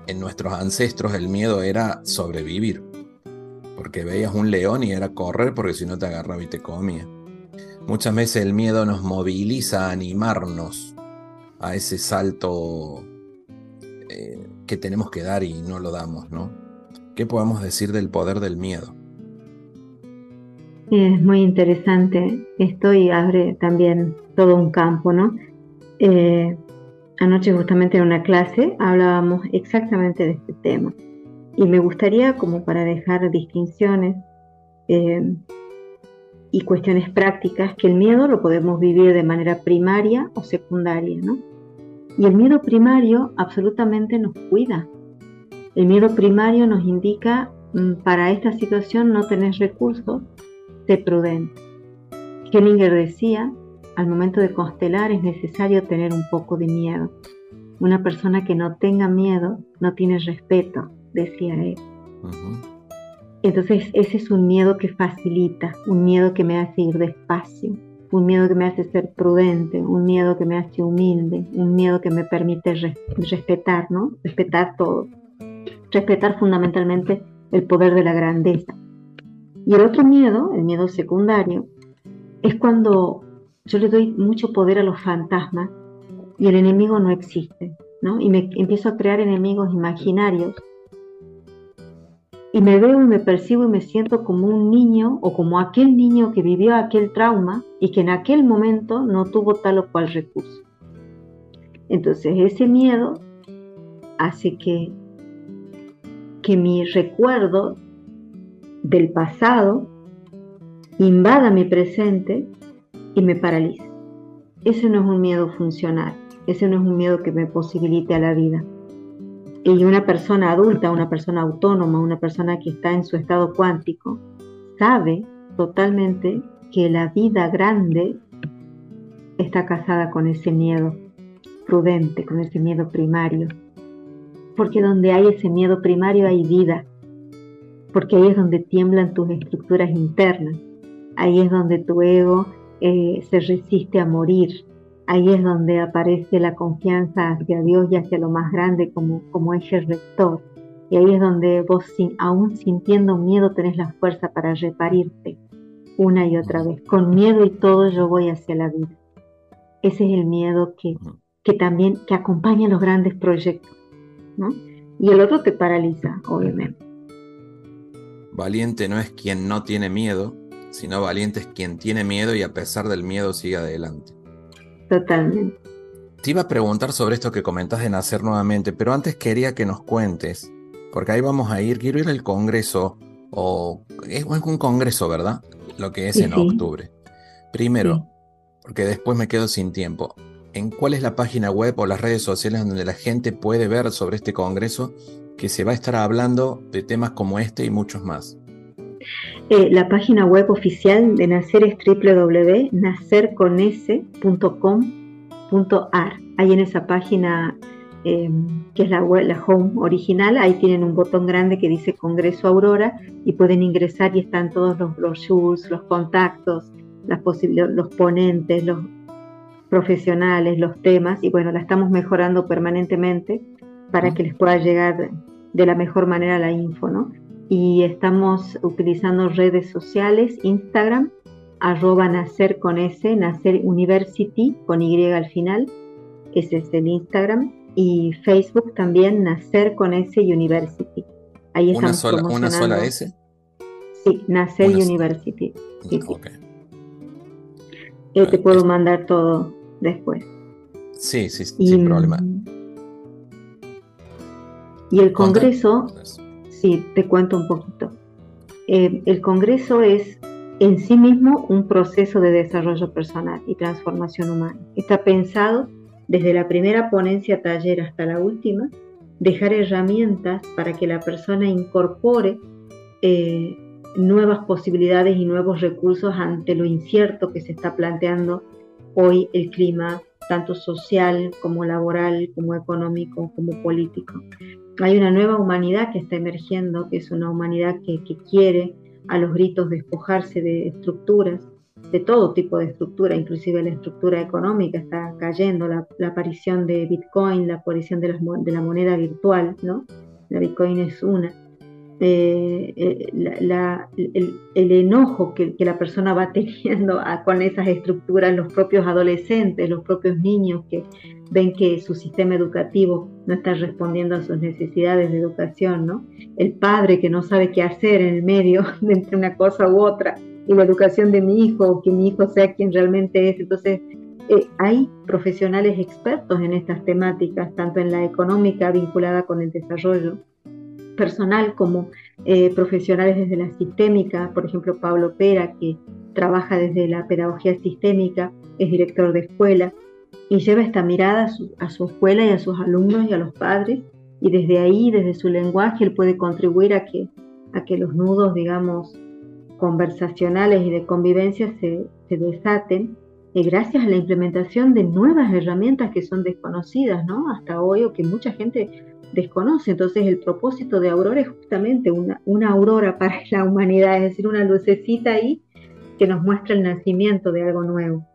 en nuestros ancestros el miedo era sobrevivir. Porque veías un león y era correr porque si no te agarraba y te comía. Muchas veces el miedo nos moviliza a animarnos a ese salto eh, que tenemos que dar y no lo damos, ¿no? ¿Qué podemos decir del poder del miedo? Es muy interesante esto y abre también todo un campo, ¿no? Eh, anoche justamente en una clase hablábamos exactamente de este tema y me gustaría como para dejar distinciones eh, y cuestiones prácticas que el miedo lo podemos vivir de manera primaria o secundaria, ¿no? Y el miedo primario absolutamente nos cuida. El miedo primario nos indica, mm, para esta situación no tenés recursos, sé prudente. Hellinger decía, al momento de constelar es necesario tener un poco de miedo. Una persona que no tenga miedo no tiene respeto, decía él. Entonces ese es un miedo que facilita, un miedo que me hace ir despacio, un miedo que me hace ser prudente, un miedo que me hace humilde, un miedo que me permite respetar, ¿no? Respetar todo. Respetar fundamentalmente el poder de la grandeza. Y el otro miedo, el miedo secundario, es cuando yo le doy mucho poder a los fantasmas y el enemigo no existe, ¿no? Y me empiezo a crear enemigos imaginarios y me veo y me percibo y me siento como un niño o como aquel niño que vivió aquel trauma y que en aquel momento no tuvo tal o cual recurso. Entonces ese miedo hace que, que mi recuerdo del pasado invada mi presente y me paraliza. Ese no es un miedo funcional, ese no es un miedo que me posibilite a la vida. Y una persona adulta, una persona autónoma, una persona que está en su estado cuántico, sabe totalmente que la vida grande está casada con ese miedo prudente, con ese miedo primario. Porque donde hay ese miedo primario hay vida. Porque ahí es donde tiemblan tus estructuras internas. Ahí es donde tu ego eh, se resiste a morir. Ahí es donde aparece la confianza hacia Dios y hacia lo más grande como, como eje rector. Y ahí es donde vos, sin, aún sintiendo miedo, tenés la fuerza para reparirte una y otra vez. Con miedo y todo yo voy hacia la vida. Ese es el miedo que, que también que acompaña los grandes proyectos. ¿no? Y el otro te paraliza, obviamente. Valiente no es quien no tiene miedo, sino valiente es quien tiene miedo y a pesar del miedo sigue adelante. Totalmente. Te iba a preguntar sobre esto que comentas de nacer nuevamente, pero antes quería que nos cuentes, porque ahí vamos a ir, quiero ir al Congreso, o es un Congreso, ¿verdad? Lo que es en octubre. Primero, porque después me quedo sin tiempo, ¿en cuál es la página web o las redes sociales donde la gente puede ver sobre este Congreso que se va a estar hablando de temas como este y muchos más? Eh, la página web oficial de Nacer es www.nacerconese.com.ar. Ahí en esa página, em, que es la, web, la home original, ahí tienen un botón grande que dice Congreso Aurora y pueden ingresar y están todos los brochures, los contactos, las los ponentes, los profesionales, los temas y bueno, la estamos mejorando permanentemente para que les pueda llegar de la mejor manera la info, ¿no? Y estamos utilizando redes sociales, Instagram, arroba nacer con S, nacer university con Y al final, ese es el Instagram, y Facebook también, nacer con S university. Ahí ¿Una, sola, ¿Una sola S? Sí, nacer university. Sí, Yo te puedo mandar todo después. Sí, sí, sin problema. Y el Congreso Sí, te cuento un poquito. Eh, el Congreso es en sí mismo un proceso de desarrollo personal y transformación humana. Está pensado desde la primera ponencia taller hasta la última, dejar herramientas para que la persona incorpore eh, nuevas posibilidades y nuevos recursos ante lo incierto que se está planteando hoy el clima, tanto social como laboral, como económico, como político hay una nueva humanidad que está emergiendo, que es una humanidad que, quiere a los gritos despojarse de estructuras, de todo tipo de estructura, inclusive la estructura económica está cayendo, la, aparición de Bitcoin, la aparición de, de la moneda virtual, ¿no? La Bitcoin es una. Eh, el, enojo que, la persona va <laughs> teniendo con esas estructuras, los propios adolescentes, los propios niños que ven que su sistema educativo no está respondiendo a sus necesidades de educación, ¿no? El padre que no sabe qué hacer en el medio <laughs> de entre una cosa u otra y la educación de mi hijo, que mi hijo sea quien realmente es. Entonces, eh, hay profesionales expertos en estas temáticas, tanto en la económica vinculada con el desarrollo, personal como eh, profesionales desde la sistémica, por ejemplo Pablo Pera, que trabaja desde la pedagogía sistémica, es director de escuela y lleva esta mirada a su, escuela y a sus alumnos y a los padres y desde ahí, desde su lenguaje, él puede contribuir a que, a que los nudos, digamos, conversacionales y de convivencia se, se desaten gracias a la implementación de nuevas herramientas que son desconocidas, ¿no? Hasta hoy o que mucha gente desconoce. Entonces el propósito de Aurora es justamente una, una aurora para <laughs> la humanidad, es decir, una lucecita ahí que nos muestra el nacimiento de algo nuevo.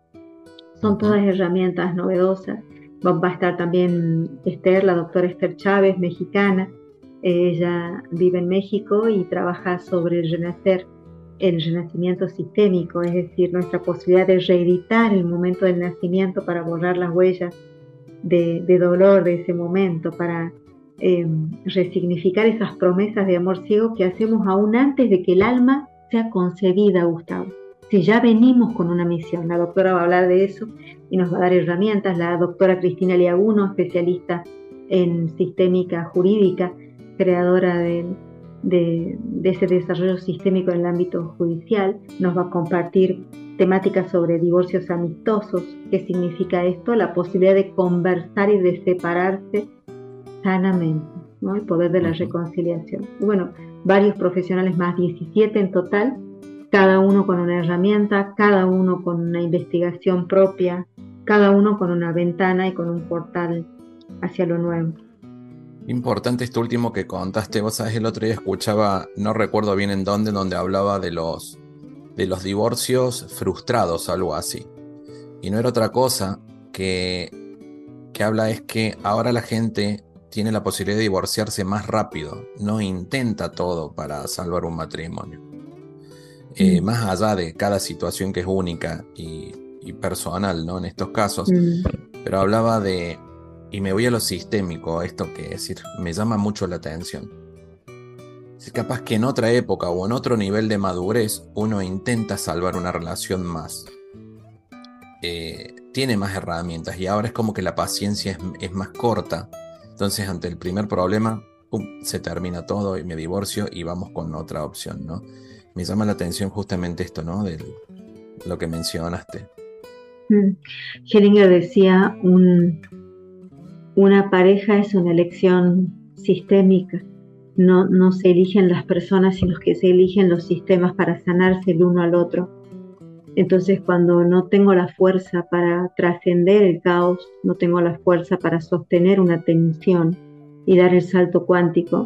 Son todas herramientas novedosas. Va, a estar también Esther, la doctora Esther Chávez, mexicana. Ella vive en México y trabaja sobre el renacer el renacimiento sistémico, es decir, nuestra posibilidad de reeditar el momento del nacimiento para borrar las huellas de, dolor de ese momento, para em, resignificar esas promesas de amor ciego que hacemos aún antes de que el alma sea concebida, Gustavo. Si ya venimos con una misión, la doctora va a hablar de eso y nos va a dar herramientas, la doctora Cristina Liaguno, especialista en sistémica jurídica, creadora del de, ese desarrollo sistémico en el ámbito judicial. Nos va a compartir temáticas sobre divorcios amistosos. ¿Qué significa esto? La posibilidad de conversar y de separarse sanamente, ¿no? el poder de la reconciliación. bueno, varios profesionales más, 17 en total, cada uno con una herramienta, cada uno con una investigación propia, cada uno con una ventana y con un portal hacia lo nuevo. Importante esto último que contaste. Vos sabés, el otro día escuchaba, no recuerdo bien en dónde, donde hablaba de los, de los divorcios frustrados, algo así. Y no era otra cosa que, que habla es que ahora la gente tiene la posibilidad de divorciarse más rápido, no intenta todo para salvar un matrimonio. Eh, mm. más allá de cada situación que es única y, personal, ¿no? En estos casos. Mm. Pero hablaba de y me voy a lo sistémico, esto que decir, me llama mucho la atención. Es capaz que en otra época o en otro nivel de madurez uno intenta salvar una relación más. Eh, tiene más herramientas y ahora es como que la paciencia es, más corta. Entonces ante el primer problema, se termina todo y me divorcio y vamos con otra opción, ¿no? Me llama la atención justamente esto, ¿no? De lo que mencionaste. Mm. Hellinger decía un, una pareja es una elección sistémica. No, se eligen las personas, sino que se eligen los sistemas para sanarse el uno al otro. Entonces, cuando no tengo la fuerza para trascender el caos, no tengo la fuerza para sostener una tensión y dar el salto cuántico,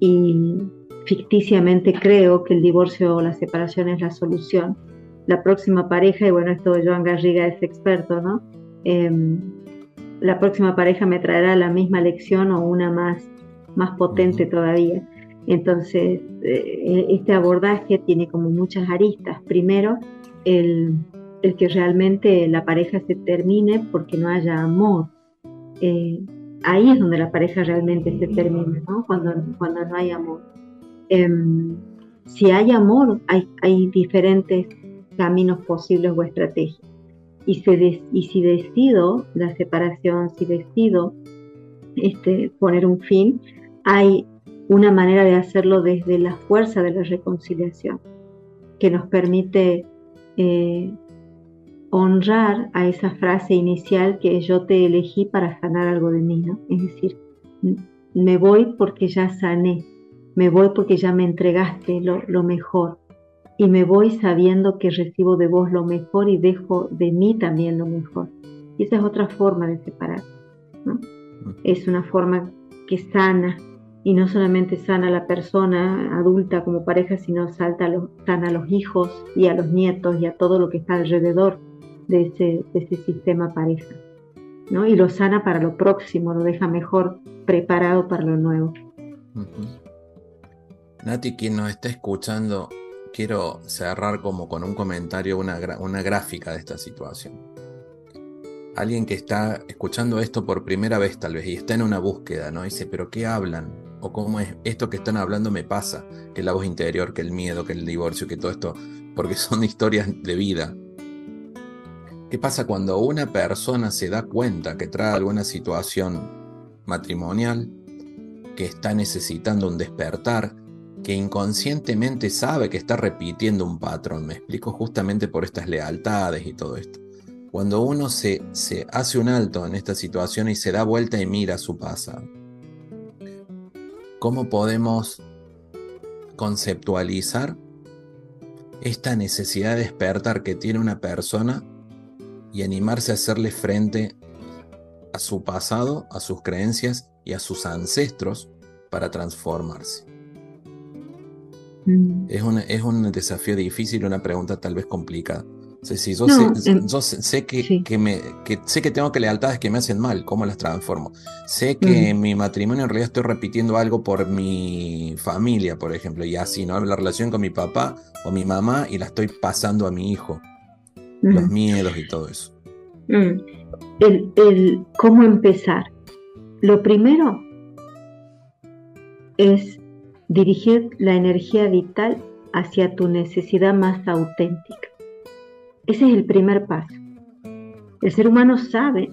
y ficticiamente creo que el divorcio o la separación es la solución, la próxima pareja, y bueno, esto Joan Garriga es experto, ¿no? Em, la próxima pareja me traerá la misma lección o una más, más potente todavía. Entonces, eh, este abordaje tiene como muchas aristas. Primero, el, que realmente la pareja se termine porque no haya amor. Eh, ahí es donde la pareja realmente se termina, ¿no? Cuando, cuando no hay amor. Em, si hay amor, hay, hay diferentes caminos posibles o estrategias y, si decido la separación, si decido este, poner un fin, hay una manera de hacerlo desde la fuerza de la reconciliación, que nos permite eh, honrar a esa frase inicial que yo te elegí para sanar algo de mí. Es decir, me voy porque ya sané, me voy porque ya me entregaste lo mejor, y me voy sabiendo que recibo de vos lo mejor y dejo de mí también lo mejor. Y esa es otra forma de separar. Es una forma que sana y no solamente sana a la persona adulta como pareja, sino salta sana a los hijos y a los nietos y a todo lo que está alrededor de ese, ese sistema pareja. ¿no? Y lo sana para lo próximo, lo deja mejor preparado para lo nuevo. Nati, quien nos está escuchando, quiero cerrar como con un comentario, una, una gráfica de esta situación. Alguien que está escuchando esto por primera vez tal vez y está en una búsqueda, ¿no? Dice, pero ¿qué hablan? ¿O cómo es esto que están hablando me pasa? Que la voz interior, que el miedo, que el divorcio, que todo esto, porque <laughs> son historias de vida. ¿Qué pasa cuando una persona se da cuenta que trae alguna situación matrimonial, que está necesitando un despertar, que inconscientemente sabe que está repitiendo un patrón. Me explico justamente por estas lealtades y todo esto. Cuando uno se, se hace un alto en esta situación y se da vuelta y mira su pasado, ¿cómo podemos conceptualizar esta necesidad de despertar que tiene una persona y animarse a hacerle frente a su pasado, a sus creencias y a sus ancestros para transformarse. Mm. Es, es un desafío difícil, una pregunta tal vez complicada. si yo, sé, sé, que, me, sé que tengo que lealtades que me hacen mal, ¿cómo las transformo? Sé que mm. en mi matrimonio en realidad estoy repitiendo algo por mi familia, por ejemplo, y así, ¿no? La relación con mi papá o mi mamá y la estoy pasando a mi hijo. Los miedos y todo eso. Mm. El, el, cómo empezar. Lo primero es dirigir la energía vital hacia tu necesidad más auténtica. Ese es el primer paso. El ser humano sabe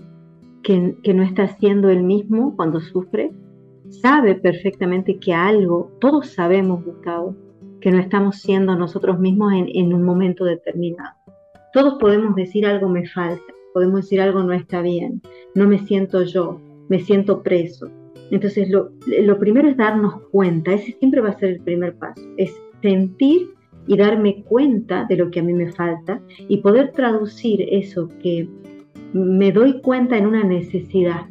que, no está siendo el mismo cuando sufre, sabe perfectamente que algo, todos sabemos, Gustavo, que no estamos siendo nosotros mismos en un momento determinado. Todos podemos decir algo me falta, podemos decir algo no está bien, no me siento yo, me siento preso. Entonces lo, lo primero es darnos cuenta, ese siempre va a ser el primer paso, es sentir y darme cuenta de lo que a mí me falta y poder traducir eso que me doy cuenta en una necesidad.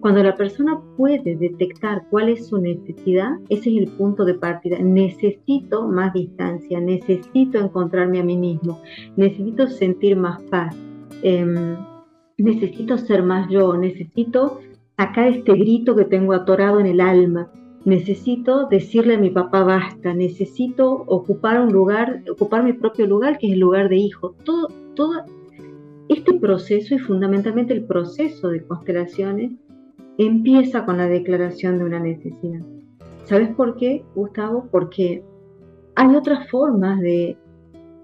Cuando la persona puede detectar cuál es su necesidad, ese es el punto de partida. Necesito más distancia, necesito encontrarme a mí mismo, necesito sentir más paz, Em, necesito ser más yo, necesito sacar este grito que tengo atorado en el alma, necesito decirle a mi papá basta, necesito ocupar un lugar, ocupar mi propio lugar, que es el lugar de hijo. Todo, todo este proceso y fundamentalmente el proceso de constelaciones empieza con la declaración de una necesidad. ¿Sabes por qué, Gustavo? Porque hay otras formas de,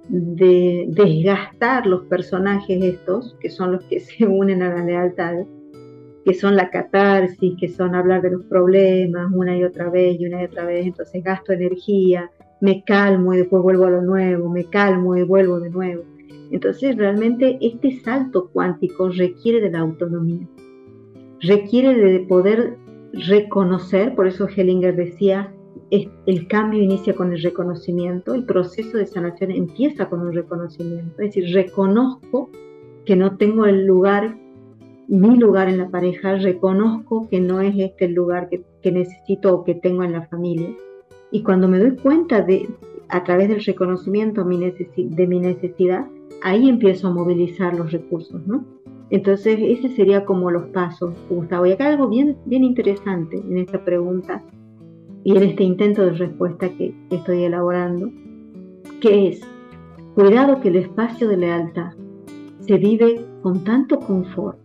de desgastar los personajes estos, que son los que <laughs> se unen a la lealtad, que son la catarsis, que son hablar de los problemas una y otra vez y una y otra vez, entonces gasto energía, me calmo y después vuelvo a lo nuevo, me calmo y vuelvo de nuevo. Entonces realmente este salto cuántico requiere de la autonomía, requiere de poder reconocer, por eso Hellinger decía, el cambio inicia con el reconocimiento, el proceso de sanación empieza con un reconocimiento, es decir, reconozco que no tengo el lugar, mi lugar en la pareja, reconozco que no es este el lugar que, necesito o que tengo en la familia. Y cuando me doy cuenta de, a través del reconocimiento de mi necesidad, ahí empiezo a movilizar los recursos. Entonces, ese sería como los pasos, Gustavo. Y acá algo bien, bien interesante en esta pregunta y en este intento de respuesta que estoy elaborando, que es, cuidado que el espacio de lealtad se vive con tanto confort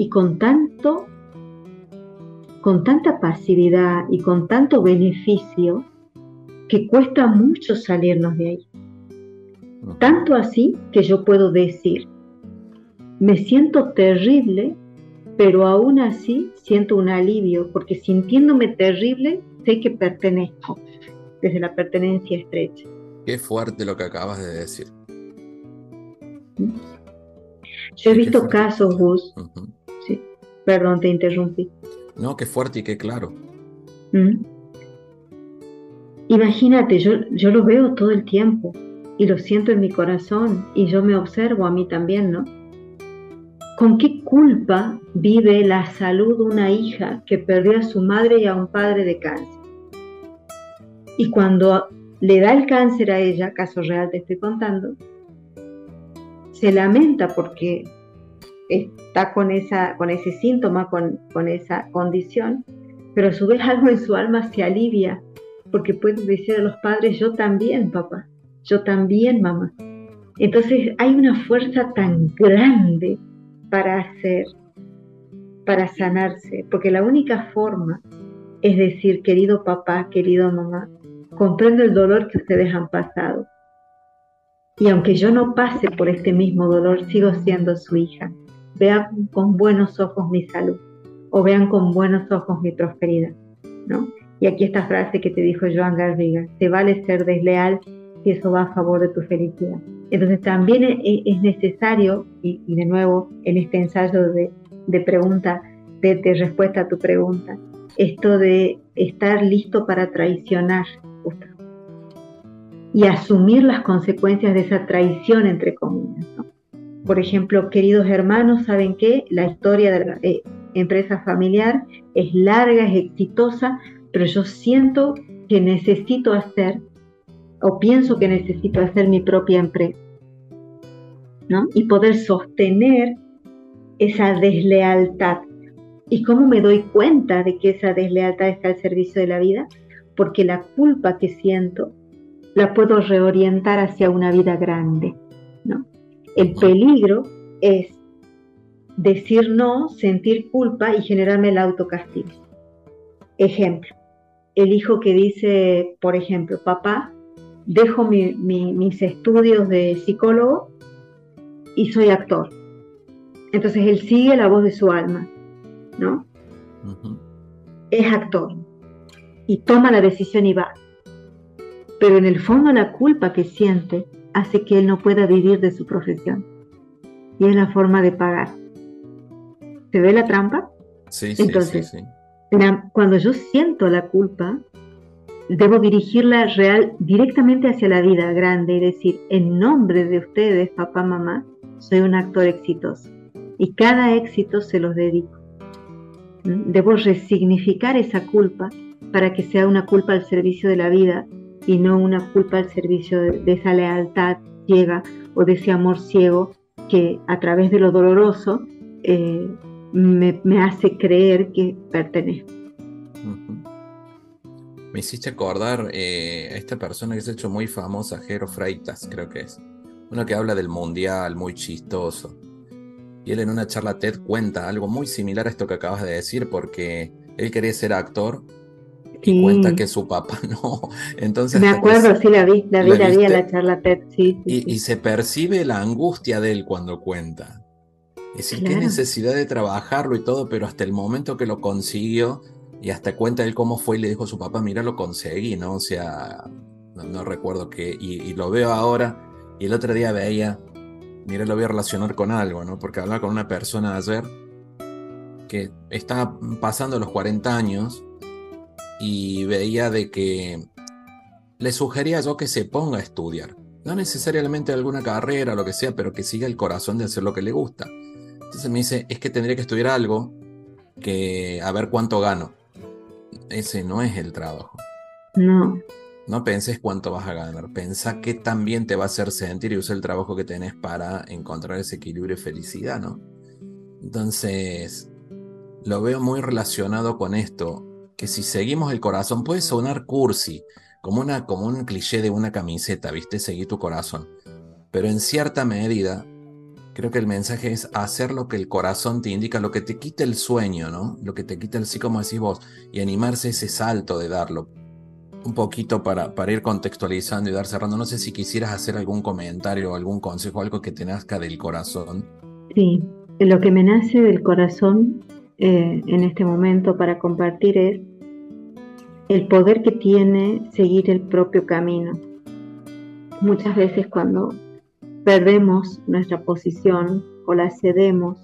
y con tanto con tanta pasividad y con tanto beneficio que cuesta mucho salirnos de ahí. Tanto así que yo puedo decir, me siento terrible, pero aún así siento un alivio, porque sintiéndome terrible sé que pertenezco, desde la pertenencia estrecha. Qué fuerte lo que acabas de decir. Yo he visto casos, Gus. Perdón, te interrumpí. No, qué fuerte y qué claro. Imagínate, yo, yo lo veo todo el tiempo y lo siento en mi corazón y yo me observo a mí también, ¿no? ¿Con qué culpa vive la salud de una hija que perdió a su madre y a un padre de cáncer? Y cuando le da el cáncer a ella, caso real te estoy contando, se lamenta porque está con, esa, con ese síntoma, con, con esa condición, pero a su vez <laughs> algo en su alma se alivia porque puede decir a los padres, yo también, papá, yo también, mamá. Entonces hay una fuerza tan grande para hacer, para sanarse, porque la única forma es decir, querido papá, querido mamá, comprendo el dolor que ustedes han pasado. Y aunque yo no pase por este mismo dolor, sigo siendo su hija. Vean con buenos ojos mi salud o vean con buenos ojos mi prosperidad. ¿no? Y aquí esta frase que te dijo Joan Garriga, te vale ser desleal si eso va a favor de tu felicidad. Entonces también e, e, es necesario, y, de nuevo en este ensayo de, pregunta, de, respuesta a tu pregunta, esto de estar listo para traicionar y asumir las consecuencias de esa traición, entre comillas. Por ejemplo, queridos hermanos, ¿saben qué? La historia de la eh, empresa familiar es larga, es exitosa, pero yo siento que necesito hacer o pienso que necesito hacer mi propia empresa. ¿no? Y poder sostener esa deslealtad. ¿Y cómo me doy cuenta de que esa deslealtad está al servicio de la vida? Porque la culpa que siento la puedo reorientar hacia una vida grande. El peligro es decir no, sentir culpa y generarme el autocastigo. Ejemplo, el hijo que dice, por ejemplo, papá, dejo mis estudios de psicólogo y soy actor. Entonces él sigue la voz de su alma, ¿no? Es actor y toma la decisión y va. Pero en el fondo la culpa que siente hace que él no pueda vivir de su profesión. Y es la forma de pagar. ¿Se ve la trampa? Sí, sí, Entonces, sí, cuando yo siento la culpa, debo dirigirla real directamente hacia la vida grande y decir, en nombre de ustedes, papá, mamá, soy un actor exitoso. Y cada éxito se los dedico. ¿Mm? Debo resignificar esa culpa para que sea una culpa al servicio de la vida y no una culpa al servicio de, esa lealtad ciega o de ese amor ciego que a través de lo doloroso eh, me, hace creer que pertenezco. Me hiciste acordar eh, a esta persona que se ha hecho muy famosa, Jero Freitas, creo que es. Uno que habla del mundial, muy chistoso. Y él en una charla TED cuenta algo muy similar a esto que acabas de decir, porque él quería ser actor y cuenta que su papá <laughs> no. Entonces, Me acuerdo, sí, la vi, la vi, la, vi en la charla TED, sí. y, se percibe la angustia de él cuando cuenta. Es decir, qué necesidad de trabajarlo y todo, pero hasta el momento que lo consiguió y hasta cuenta él cómo fue y le dijo a su papá, mira, lo conseguí, ¿no? O sea, no, recuerdo qué, y, lo veo ahora y el otro día veía, mira, lo voy a relacionar con algo, ¿no? Porque hablaba con una persona ayer que estaba pasando los 40 años y veía de que le sugería yo que se ponga a estudiar. No necesariamente alguna carrera o lo que sea, pero que siga el corazón de hacer lo que le gusta. Entonces me dice, es que tendría que estudiar algo que a ver cuánto gano. Ese no es el trabajo. No. No penses cuánto vas a ganar. Pensa qué también te va a hacer sentir y usa el trabajo que tenés para encontrar ese equilibrio y felicidad, ¿no? Entonces, lo veo muy relacionado con esto que si seguimos el corazón, puede sonar cursi, como, una, como un cliché de una camiseta, ¿viste? Seguir tu corazón. Pero en cierta medida, creo que el mensaje es hacer lo que el corazón te indica, lo que te quita el sueño, ¿no? Lo que te quita el sí, como decís vos, y animarse ese salto de darlo. Un poquito para, para ir contextualizando y dar cerrando. No sé si quisieras hacer algún comentario o algún consejo, algo que te nazca del corazón. Sí, lo que me nace del corazón eh, en este momento para compartir es el poder que tiene seguir el propio camino. Muchas veces cuando perdemos nuestra posición o la cedemos,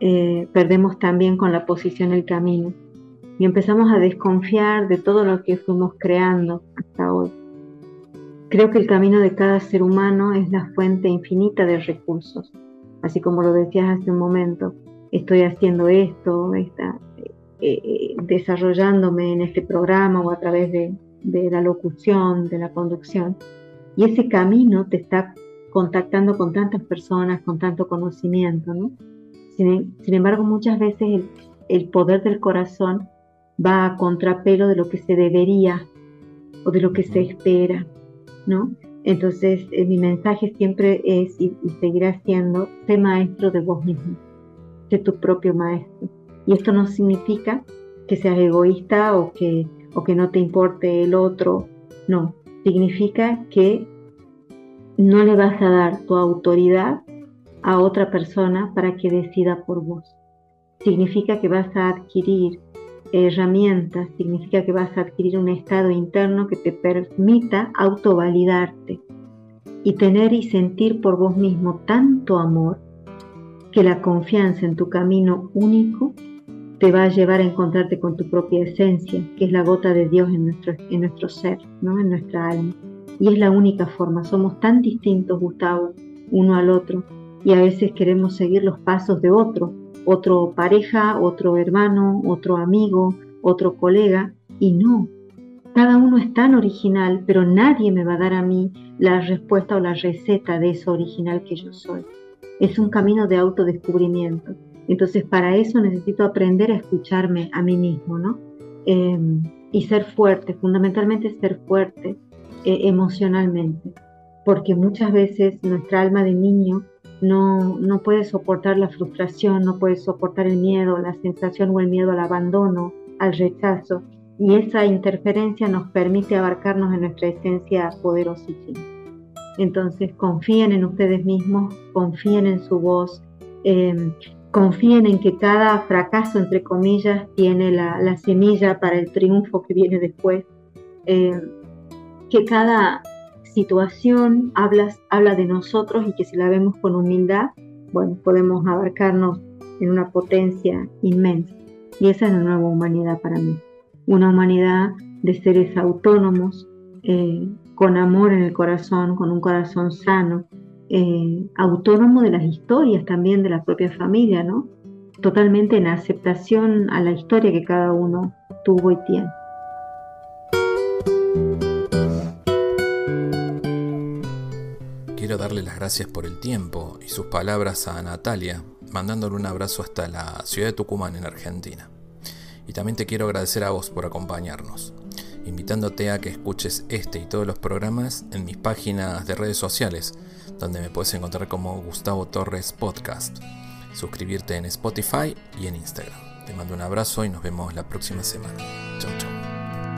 eh, perdemos también con la posición el camino y empezamos a desconfiar de todo lo que fuimos creando hasta hoy. Creo que el camino de cada ser humano es la fuente infinita de recursos, así como lo decías hace un momento, estoy haciendo esto, está, eh, desarrollándome en este programa o a través de, la locución, de la conducción. Y ese camino te está contactando con tantas personas, con tanto conocimiento, ¿no? Sin, embargo, muchas veces el, poder del corazón va a contrapelo de lo que se debería o de lo que se espera, ¿no? Entonces, eh, mi mensaje siempre es y, y seguirá siendo, sé maestro de vos mismo, sé tu propio maestro y esto no significa que seas egoísta o que, o que no te importe el otro, no, significa que no le vas a dar tu autoridad a otra persona para que decida por vos. Significa que vas a adquirir herramientas, significa que vas a adquirir un estado interno que te permita autovalidarte y tener y sentir por vos mismo tanto amor que la confianza en tu camino único te va a llevar a encontrarte con tu propia esencia, que es la gota de Dios en nuestro, en nuestro ser, ¿no? en nuestra alma. Y es la única forma. Somos tan distintos, Gustavo, uno al otro, y a veces queremos seguir los pasos de otro, otro pareja, otro hermano, otro amigo, otro colega, y no. Cada uno es tan original, pero nadie me va a dar a mí la respuesta o la receta de eso original que yo soy. Es un camino de autodescubrimiento. Entonces, para eso necesito aprender a escucharme a mí mismo, ¿no? Em, y ser fuerte, fundamentalmente ser fuerte eh, emocionalmente, porque muchas veces nuestra alma de niño no, no puede soportar la frustración, no puede soportar el miedo, la sensación o el miedo al abandono, al rechazo, y esa interferencia nos permite abarcarnos en nuestra esencia poderosísima. Entonces confíen en ustedes mismos, confíen en su voz, em, confíen en que cada fracaso, entre comillas, tiene la, semilla para el triunfo que viene después, em, que cada situación habla, habla de nosotros y que si la vemos con humildad, bueno, podemos abarcarnos en una potencia inmensa. Y esa es la nueva humanidad para mí. Una humanidad de seres autónomos, eh, con amor en el corazón, con un corazón sano, eh, autónomo de las historias también de la propia familia, ¿no? Totalmente en aceptación a la historia que cada uno tuvo y tiene. Quiero darle las gracias por el tiempo y sus palabras a Natalia, mandándole un abrazo hasta la ciudad de Tucumán en Argentina. Y también te quiero agradecer a vos por acompañarnos, invitándote a que escuches este y todos los programas en mis páginas de redes sociales, donde me puedes encontrar como Gustavo Torres Podcast. Suscribirte en Spotify y en Instagram. Te mando un abrazo y nos vemos la próxima semana. Chau, chau.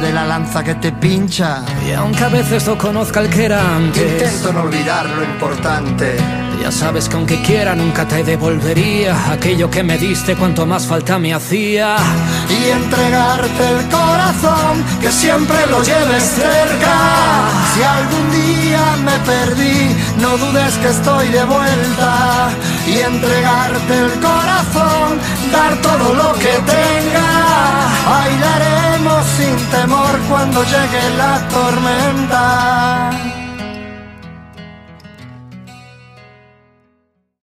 de la lanza que te pincha. Y aunque a veces no conozca el que era antes, intento no olvidar lo importante. Ya sabes que aunque quiera nunca te devolvería aquello que me diste cuanto más falta me hacía. Y entregarte el corazón, que siempre lo lleves cerca. Si algún día me perdí, no dudes que estoy de vuelta. Y entregarte el corazón, dar todo lo que tenga. Bailaremos sin temor cuando llegue la tormenta.